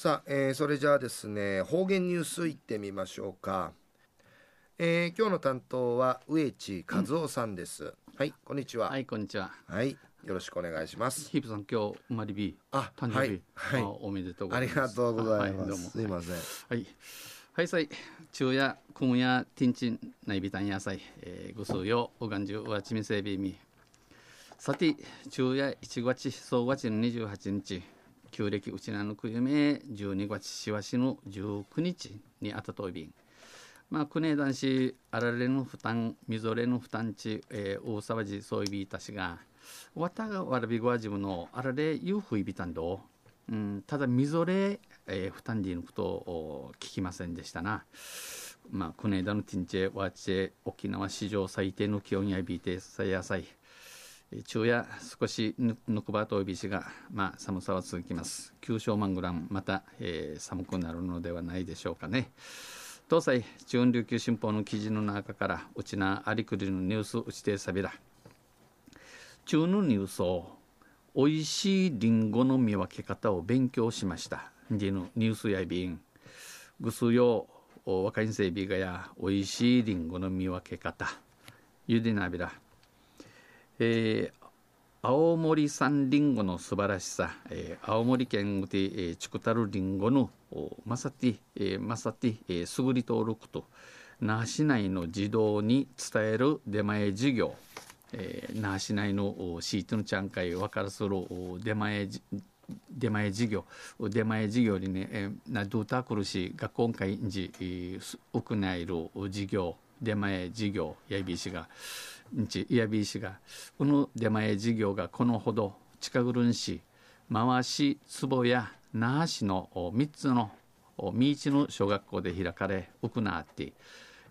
さあ、えー、それじゃあですね方言ニュースいってみましょうか、えー、今日の担当は植地和夫さんです、うん、はいこんにちは。はいこんにちは。はいよろしくお願いします。ヒープさん今日生まれ日あ誕生日、はい、はい、おめでとうございます。ありがとうございます、はい、すいません。はい。はいさい昼夜くむやティンチンないびたんやさい、えー、ぐすうよおがんじゅうわちみせびみさて昼夜1月総月の28日旧暦うちなのくゆめ12月しわしの19日にあたといびんまあ国枝男子あられの負担みぞれの負担地、えー、大沢寺そういびいたしがわたがわらびごわじぶのあられゆうふいびたんどうん、ただみぞれ、えー、負担でのことを聞きませんでしたな。まあ、国枝のティンチェ、ワーチェ、沖縄史上最低の気温やビーテさやさい。昼夜少しぬくばといびしが、まあ、寒さは続きます。九州マングラン、また、えー、寒くなるのではないでしょうかね。東西中央琉球新報の記事の中から、うちなありくりのニュースうちてさびら。中のニュースを、おいしいりんごの見分け方を勉強しました。ニュースやびん。ぐすよ、若いんせびがや、おいしいりんごの見分け方。ゆでなびら。えー、青森産りんごの素晴らしさ、えー、青森県で、えー、チクタルりんごのまさて、えー、まさて、えー、すぐり登録と那覇市内の児童に伝える出前事業、えー、那覇市内のシートのちゃんかい分からする出前出前事業出前事業にね、えー、などうたくるし学校会じ、えー、屋内の事業出前事業やいびしが日イヤビー氏がこの出前事業がこのほど近ぐるんし回し坪や那覇市の3つの三市の小学校で開かれ行って、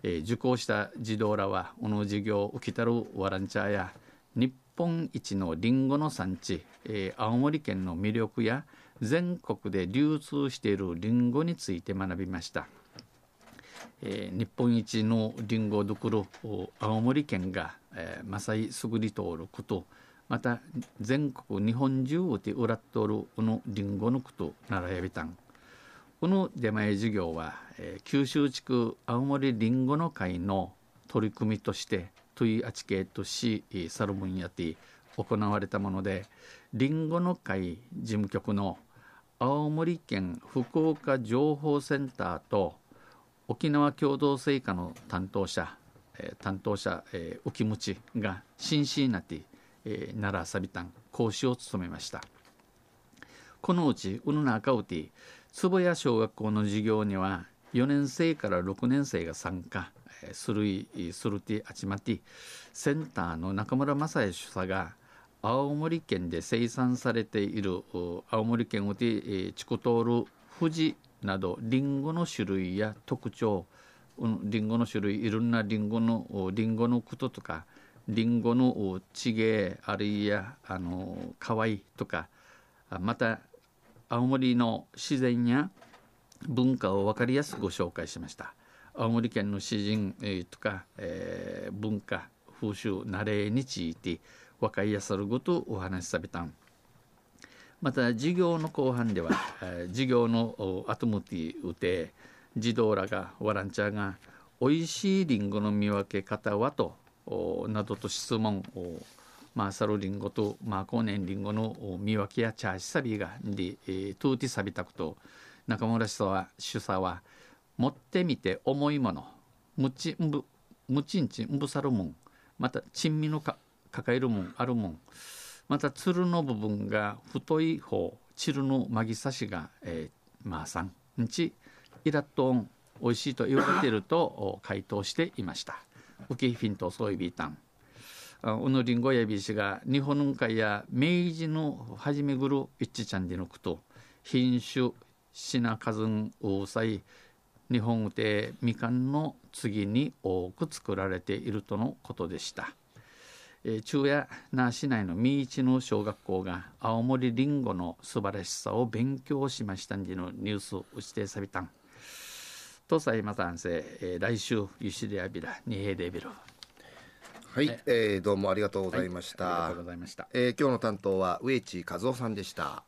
えー、受講した児童らはこの授業を受けたるワランチャーや日本一のりんごの産地、えー、青森県の魅力や全国で流通しているりんごについて学びました。えー、日本一のりんごどころ青森県が、えー、マサイスグリ登録とまた全国日本中で売らっとるこのりんごのことならやびたん。この出前事業は、えー、九州地区青森りんごの会の取り組みとしてトゥイアチケット市サルモンやて行われたものでりんごの会事務局の青森県福岡情報センターと沖縄共同成果の担当者、えー、担当者、えー、沖持が真摯になって、えー、奈良サビタン講師を務めました。このうちうぬなかうて坪谷小学校の授業には4年生から6年生が参加するいするてあちまてセンターの中村正也主査が青森県で生産されている青森県をてチコトール富士などリンゴの種類や特徴リンゴの種類いろんなリンゴのリンゴのこととかリンゴの地芸あるいはあの可愛いとかまた青森の自然や文化を分かりやすくご紹介しました。青森県の詩人、えとか、えー、文化風習慣れについて分かりやすることお話しされたん。また授業の後半では授業の後向きうて児童らがワランチャーが「おいしいりんごの見分け方は?」となどと質問をまあ、サルリンゴと、まあ、後年リンゴの見分けやチャーシサビがで、えー、トゥーティサビタクと中村主査は主査は持ってみて重いものむちんぶむちんちんぶさるもんまた珍味のか抱えるもんあるもんまたつるの部分が太い方チルのまぎさしが、えー、まあさんんちイラットン美味しいと言われていると回答していましたウキフィンとソイビータンうぬりんごやびしが日本海や明治の初めぐる一致ちゃんでのくと品種品数んうさい日本でみかんの次に多く作られているとのことでした。え中夜那覇市内の三市の小学校が青森りんごの素晴らしさを勉強しましたんじのニュースをしてさびたん。東西またんせ、えー、来週ゆしであびらにへでびるはい、ええー、どうもありがとうございました、はい、ありがとうございました、えー、今日の担当は植地和夫さんでした